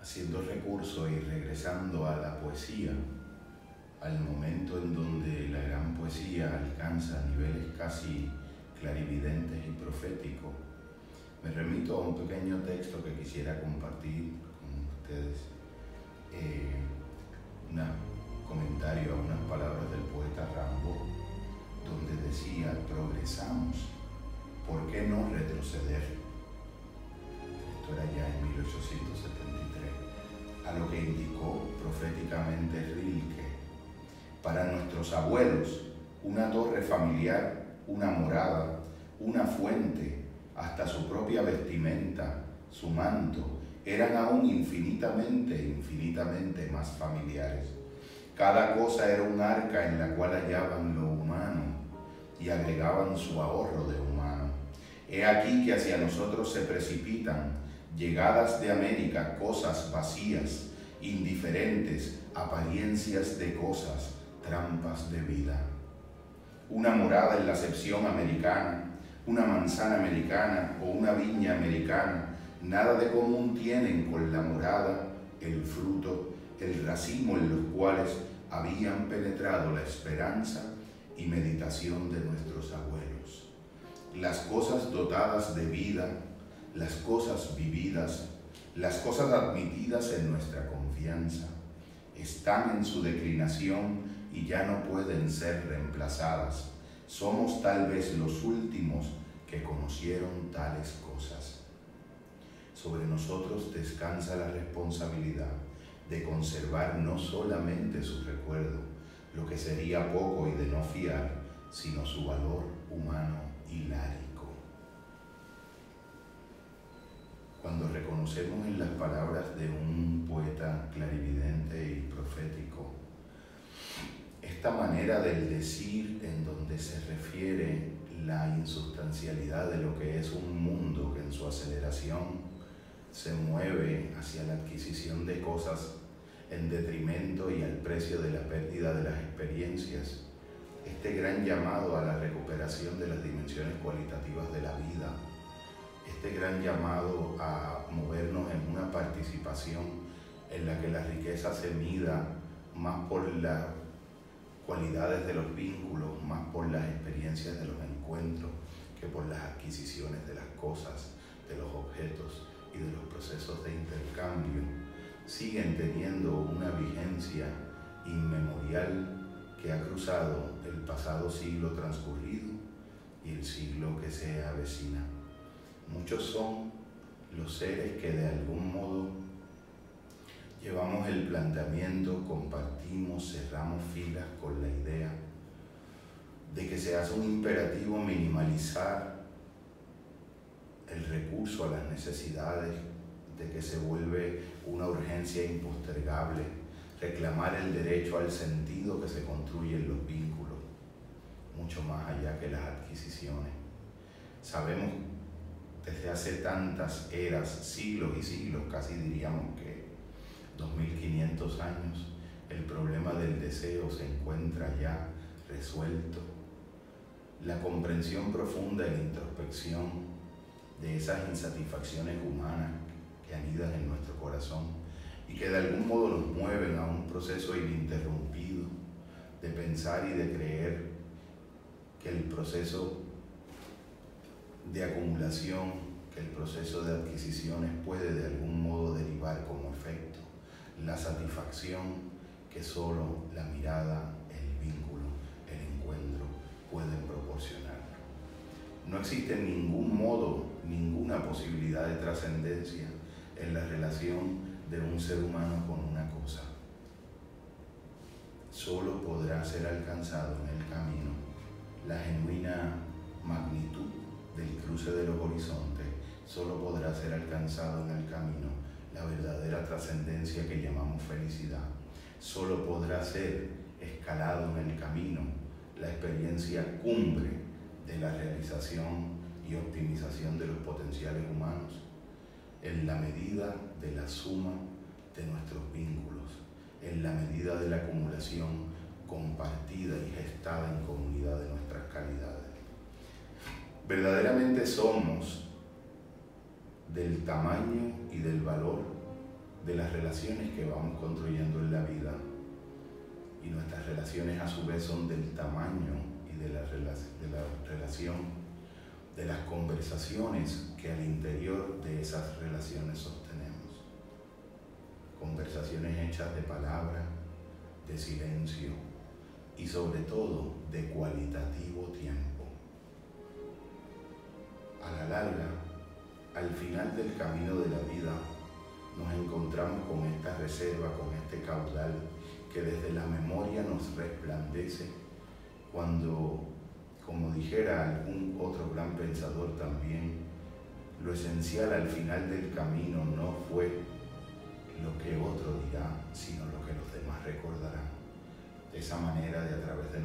haciendo recurso y regresando a la poesía, al momento en donde la gran poesía alcanza niveles casi clarividentes y proféticos, me remito a un pequeño texto que quisiera compartir con ustedes, eh, un comentario a unas palabras del poeta Rambo, donde decía, progresamos, ¿por qué no retroceder? Esto era ya en 1873, a lo que indicó proféticamente Rilke para nuestros abuelos, una torre familiar, una morada, una fuente, hasta su propia vestimenta, su manto, eran aún infinitamente, infinitamente más familiares. Cada cosa era un arca en la cual hallaban lo humano y agregaban su ahorro de humano. He aquí que hacia nosotros se precipitan, llegadas de América, cosas vacías, indiferentes, apariencias de cosas, trampas de vida. Una morada en la acepción americana, una manzana americana o una viña americana, nada de común tienen con la morada, el fruto, el racimo en los cuales habían penetrado la esperanza y meditación de nuestros abuelos. Las cosas dotadas de vida, las cosas vividas, las cosas admitidas en nuestra confianza, están en su declinación y ya no pueden ser reemplazadas. Somos tal vez los últimos que conocieron tales cosas. Sobre nosotros descansa la responsabilidad de conservar no solamente su recuerdo, lo que sería poco y de no fiar, sino su valor humano y Cuando reconocemos en las palabras de un poeta clarividente y profético esta manera del decir en donde se refiere la insustancialidad de lo que es un mundo que en su aceleración se mueve hacia la adquisición de cosas en detrimento y al precio de la pérdida de las experiencias. Este gran llamado a la recuperación de las dimensiones cualitativas de la vida. Este gran llamado a movernos en una participación en la que la riqueza se mida más por las cualidades de los vínculos, más por las experiencias de los encuentros que por las adquisiciones de las cosas, de los objetos y de los procesos de intercambio, siguen teniendo una vigencia inmemorial que ha cruzado el pasado siglo transcurrido y el siglo que se avecina. Muchos son los seres que de algún modo llevamos el planteamiento, compartimos, cerramos filas con la idea de que se hace un imperativo minimalizar el recurso a las necesidades, de que se vuelve una urgencia impostergable, reclamar el derecho al sentido que se construye en los vínculos, mucho más allá que las adquisiciones. Sabemos hace tantas eras, siglos y siglos, casi diríamos que 2500 años, el problema del deseo se encuentra ya resuelto. La comprensión profunda y la introspección de esas insatisfacciones humanas que anidan en nuestro corazón y que de algún modo nos mueven a un proceso ininterrumpido de pensar y de creer que el proceso de acumulación, que el proceso de adquisiciones puede de algún modo derivar como efecto la satisfacción que solo la mirada, el vínculo, el encuentro pueden proporcionar. No existe ningún modo, ninguna posibilidad de trascendencia en la relación de un ser humano con una cosa. Solo podrá ser alcanzado en el camino la genuina magnitud del cruce de los horizontes, solo podrá ser alcanzado en el camino la verdadera trascendencia que llamamos felicidad. Solo podrá ser escalado en el camino la experiencia cumbre de la realización y optimización de los potenciales humanos en la medida de la suma de nuestros vínculos, en la medida de la acumulación compartida y gestada en comunidad de nuestras calidades. Verdaderamente somos del tamaño y del valor de las relaciones que vamos construyendo en la vida. Y nuestras relaciones a su vez son del tamaño y de la, relación, de las conversaciones que al interior de esas relaciones sostenemos. Conversaciones hechas de palabra, de silencio y sobre todo de cualitativo tiempo. A la larga, al final del camino de la vida, nos encontramos con esta reserva, con este caudal que desde la memoria nos resplandece cuando, como dijera algún otro gran pensador también, lo esencial al final del camino no fue lo que otro dirá, sino lo que los demás recordarán. De esa manera, de a través de